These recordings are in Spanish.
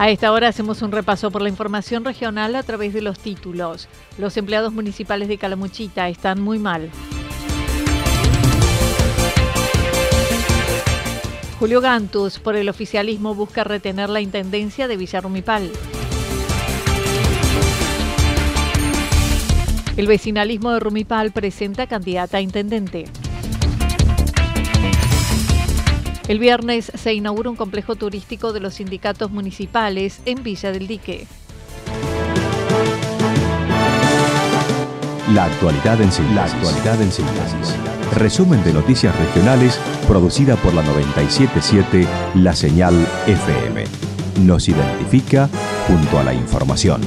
A esta hora hacemos un repaso por la información regional a través de los títulos. Los empleados municipales de Calamuchita están muy mal. Julio Gantus, por el oficialismo, busca retener la intendencia de Villarrumipal. El vecinalismo de Rumipal presenta candidata a intendente. El viernes se inaugura un complejo turístico de los sindicatos municipales en Villa del Dique. La actualidad en síntesis. La actualidad en síntesis. Resumen de noticias regionales producida por la 977 La Señal FM. Nos identifica junto a la información.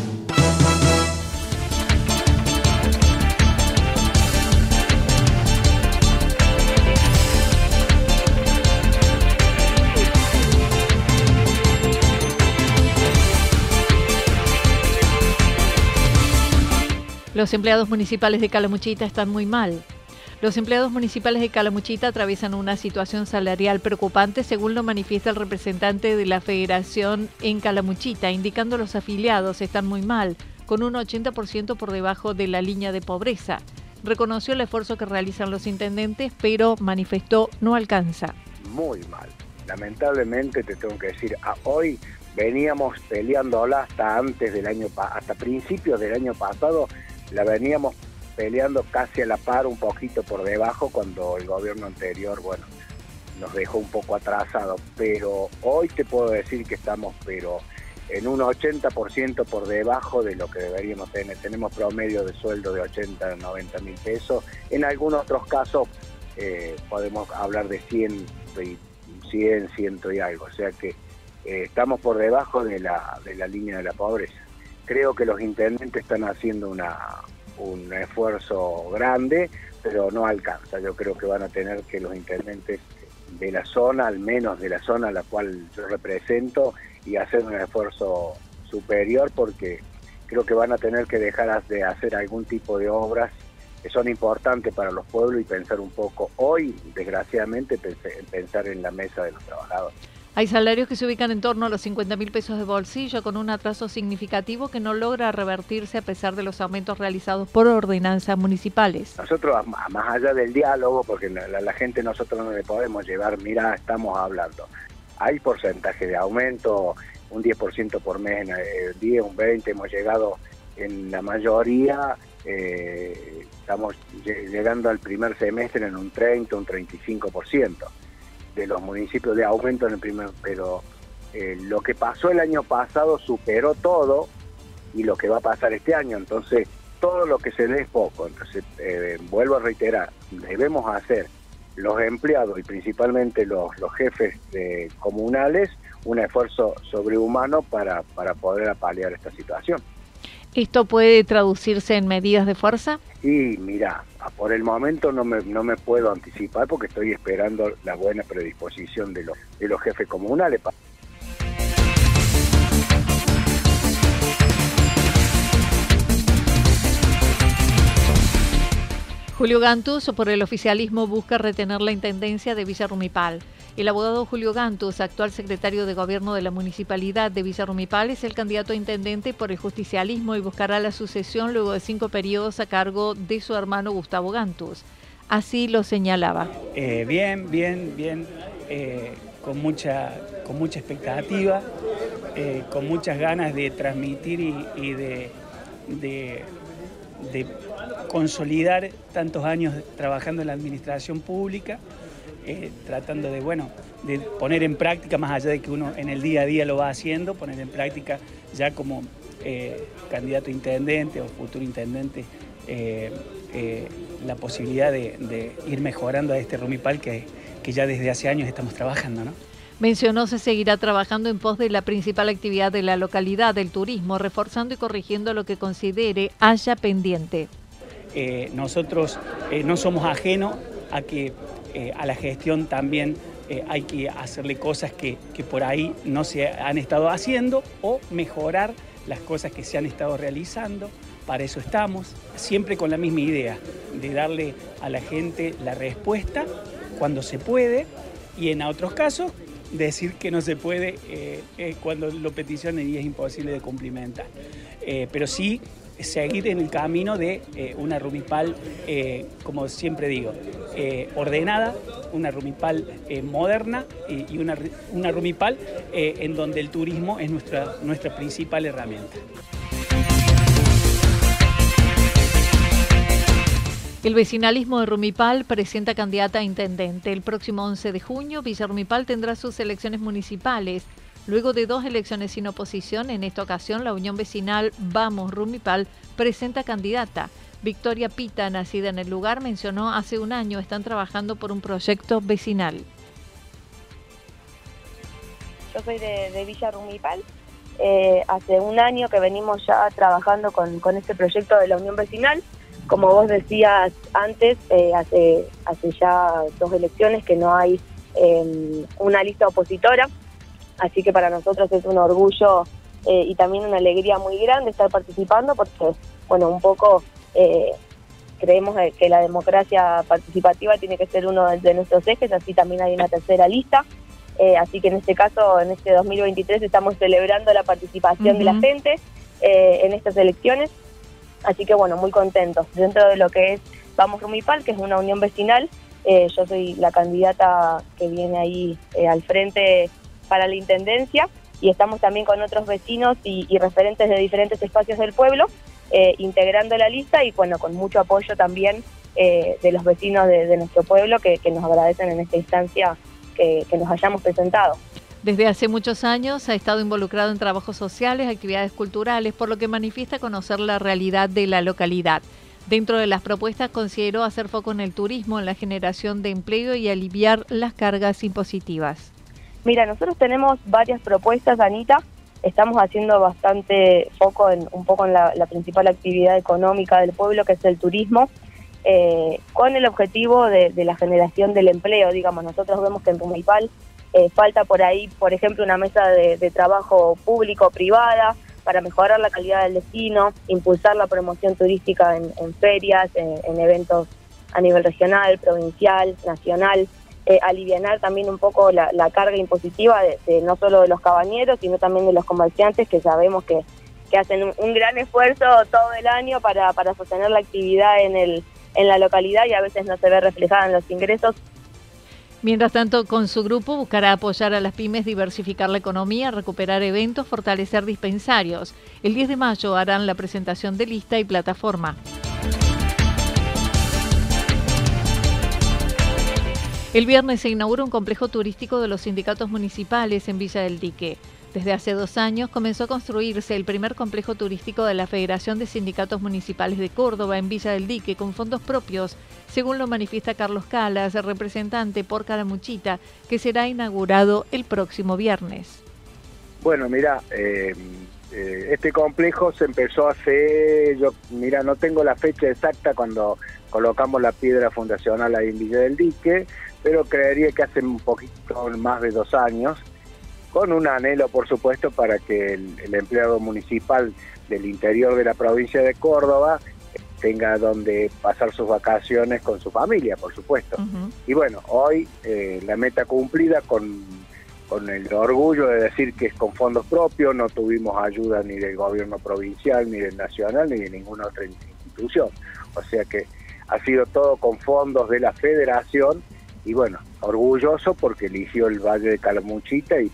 Los empleados municipales de Calamuchita están muy mal. Los empleados municipales de Calamuchita atraviesan una situación salarial preocupante, según lo manifiesta el representante de la Federación en Calamuchita, indicando los afiliados están muy mal, con un 80% por debajo de la línea de pobreza. Reconoció el esfuerzo que realizan los intendentes, pero manifestó no alcanza. Muy mal. Lamentablemente te tengo que decir, hoy veníamos peleándola hasta antes del año, hasta principios del año pasado la veníamos peleando casi a la par, un poquito por debajo, cuando el gobierno anterior, bueno, nos dejó un poco atrasado. Pero hoy te puedo decir que estamos, pero en un 80% por debajo de lo que deberíamos tener. Tenemos promedio de sueldo de 80, 90 mil pesos. En algunos otros casos eh, podemos hablar de 100, 100, 100 y algo. O sea que eh, estamos por debajo de la, de la línea de la pobreza creo que los intendentes están haciendo una, un esfuerzo grande, pero no alcanza. Yo creo que van a tener que los intendentes de la zona, al menos de la zona a la cual yo represento, y hacer un esfuerzo superior porque creo que van a tener que dejar de hacer algún tipo de obras que son importantes para los pueblos y pensar un poco hoy, desgraciadamente, pensar en la mesa de los trabajadores. Hay salarios que se ubican en torno a los 50 mil pesos de bolsillo con un atraso significativo que no logra revertirse a pesar de los aumentos realizados por ordenanzas municipales. Nosotros, más allá del diálogo, porque la, gente nosotros no le podemos llevar, mira, estamos hablando. Hay porcentaje de aumento, un 10% por mes, el 10, un 20, hemos llegado en la mayoría, eh, estamos llegando al primer semestre en un 30, un 35% de los municipios de aumento en el primer, pero eh, lo que pasó el año pasado superó todo y lo que va a pasar este año, entonces todo lo que se dé es poco, entonces eh, vuelvo a reiterar, debemos hacer los empleados y principalmente los, los jefes comunales un esfuerzo sobrehumano para, para poder apalear esta situación. ¿Esto puede traducirse en medidas de fuerza? Y mira, por el momento no me, no me puedo anticipar porque estoy esperando la buena predisposición de los, de los jefes comunales. Julio Gantus, por el oficialismo, busca retener la intendencia de Villa Rumipal. El abogado Julio Gantus, actual secretario de Gobierno de la Municipalidad de Villa Rumipal, es el candidato a intendente por el justicialismo y buscará la sucesión luego de cinco periodos a cargo de su hermano Gustavo Gantus. Así lo señalaba. Eh, bien, bien, bien, eh, con, mucha, con mucha expectativa, eh, con muchas ganas de transmitir y, de, consolidar tantos años trabajando en la administración pública, tratando de, bueno, de poner en práctica, más allá de que uno en el día a día lo va haciendo, poner en práctica ya como candidato a intendente o futuro intendente eh, la posibilidad de, ir mejorando a este Rumipal que, que ya desde hace años estamos trabajando. ¿no? Mencionó se seguirá trabajando en pos de la principal actividad de la localidad, el turismo, reforzando y corrigiendo lo que considere haya pendiente. Eh, nosotros eh, no somos ajenos a que a la gestión también hay que hacerle cosas que, que por ahí no se han estado haciendo o mejorar las cosas que se han estado realizando para eso estamos, siempre con la misma idea, de darle a la gente la respuesta cuando se puede y en otros casos decir que no se puede eh, eh, cuando lo peticionen y es imposible de cumplimentar. Eh, pero sí seguir en el camino de una Rumipal, como siempre digo, ordenada, una Rumipal moderna y, una, una Rumipal en donde el turismo es nuestra, nuestra principal herramienta. El vecinalismo de Rumipal presenta candidata a intendente. El próximo 11 de junio, Villa Rumipal tendrá sus elecciones municipales. Luego de dos elecciones sin oposición, en esta ocasión la Unión Vecinal Vamos Rumipal presenta candidata. Victoria Pita, nacida en el lugar, mencionó hace un año están trabajando por un proyecto vecinal. Yo soy de, Villa Rumipal. Eh, hace un año que venimos ya trabajando con, este proyecto de la Unión Vecinal como vos decías antes, eh, hace, hace ya dos elecciones que no hay em, una lista opositora, así que para nosotros es un orgullo eh, y también una alegría muy grande estar participando porque, bueno, un poco eh, creemos que la democracia participativa tiene que ser uno de nuestros ejes, así también hay una tercera lista. así que en este caso, en este 2023, estamos celebrando la participación de la gente en estas elecciones Así que bueno, muy contentos. Dentro de lo que es Vamos Rumipal, que es una unión vecinal, eh, yo soy la candidata que viene ahí eh, al frente para la Intendencia y estamos también con otros vecinos y, referentes de diferentes espacios del pueblo, eh, integrando la lista y bueno, con mucho apoyo también de los vecinos de, nuestro pueblo que, nos agradecen en esta instancia que nos hayamos presentado. Desde hace muchos años ha estado involucrado en trabajos sociales, actividades culturales, por lo que manifiesta conocer la realidad de la localidad. Dentro de las propuestas consideró hacer foco en el turismo, en la generación de empleo y aliviar las cargas impositivas. Mira, nosotros tenemos varias propuestas, Anita. Estamos haciendo bastante foco en un poco en la, principal actividad económica del pueblo, que es el turismo, eh, con el objetivo de, la generación del empleo. Digamos, nosotros vemos que en Rumipal eh, falta por ahí, por ejemplo, una mesa de, trabajo público-privada para mejorar la calidad del destino, impulsar la promoción turística en, ferias, en, eventos a nivel regional, provincial, nacional, eh, aliviar también un poco la, carga impositiva de, no solo de los cabañeros, sino también de los comerciantes que sabemos que, hacen un, gran esfuerzo todo el año para, para sostener la actividad en, el, en la localidad y a veces no se ve reflejada en los ingresos Mientras tanto, con su grupo buscará apoyar a las pymes, diversificar la economía, recuperar eventos, fortalecer dispensarios. El 10 de mayo harán la presentación de lista y plataforma. El viernes se inaugura un complejo turístico de los sindicatos municipales en Villa del Dique. Desde hace dos años comenzó a construirse el primer complejo turístico de la Federación de Sindicatos Municipales de Córdoba en Villa del Dique con fondos propios, según lo manifiesta Carlos Calas, representante por Calamuchita, que será inaugurado el próximo viernes. Bueno, mira, eh, eh, este complejo se empezó hace, yo, mira, no tengo la fecha exacta cuando colocamos la piedra fundacional ahí en Villa del Dique, pero creería que hace un poquito más de dos años con un anhelo, por supuesto, para que el, empleado municipal del interior de la provincia de Córdoba tenga donde pasar sus vacaciones con su familia, por supuesto. Y bueno, hoy eh, la meta cumplida con, con el orgullo de decir que es con fondos propios, no tuvimos ayuda ni del gobierno provincial, ni del nacional, ni de ninguna otra institución. O sea que ha sido todo con fondos de la federación y bueno, orgulloso porque eligió el Valle de Calamuchita y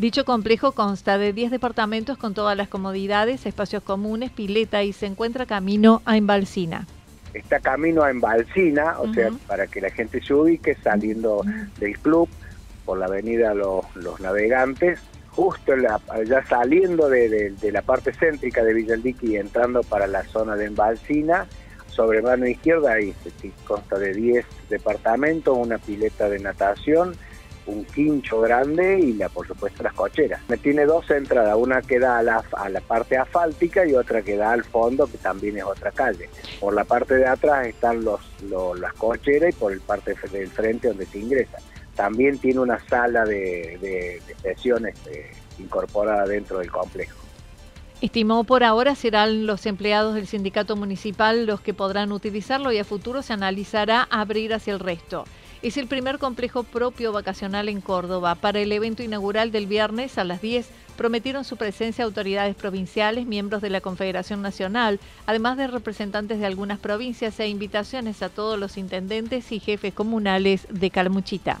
Dicho complejo consta de 10 departamentos con todas las comodidades, espacios comunes, pileta y se encuentra camino a Embalsina. Está camino a Embalsina, o sea, para que la gente se ubique saliendo del club por la avenida Los, Navegantes, justo ya saliendo de, la parte céntrica de Villaldiqui y entrando para la zona de Embalsina, sobre mano izquierda ahí consta de 10 departamentos, una pileta de natación, un quincho grande y la, por supuesto las cocheras. Me tiene dos entradas, una que da a la, a la parte asfáltica y otra que da al fondo, que también es otra calle. Por la parte de atrás están los, las cocheras y por el parte del frente donde se ingresa. También tiene una sala de, de, sesiones eh, incorporada dentro del complejo. Estimó por ahora serán los empleados del sindicato municipal los que podrán utilizarlo y a futuro se analizará abrir hacia el resto. Es el primer complejo propio vacacional en Córdoba. Para el evento inaugural del viernes a las 10 prometieron su presencia autoridades provinciales, miembros de la Confederación Nacional, además de representantes de algunas provincias e invitaciones a todos los intendentes y jefes comunales de Calmuchita.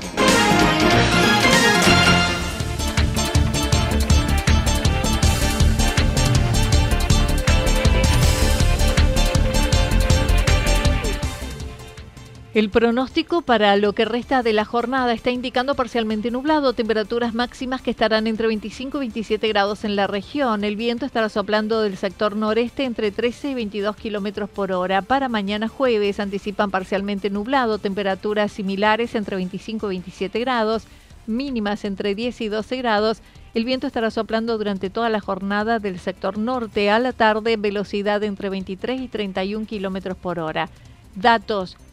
El pronóstico para lo que resta de la jornada está indicando parcialmente nublado, temperaturas máximas que estarán entre 25 y 27 grados en la región. El viento estará soplando del sector noreste entre 13 y 22 kilómetros por hora. Para mañana jueves anticipan parcialmente nublado, temperaturas similares entre 25 y 27 grados, mínimas entre 10 y 12 grados. El viento estará soplando durante toda la jornada del sector norte. A la tarde, velocidad entre 23 y 31 kilómetros por hora. Datos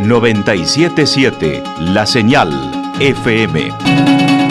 977 La Señal FM.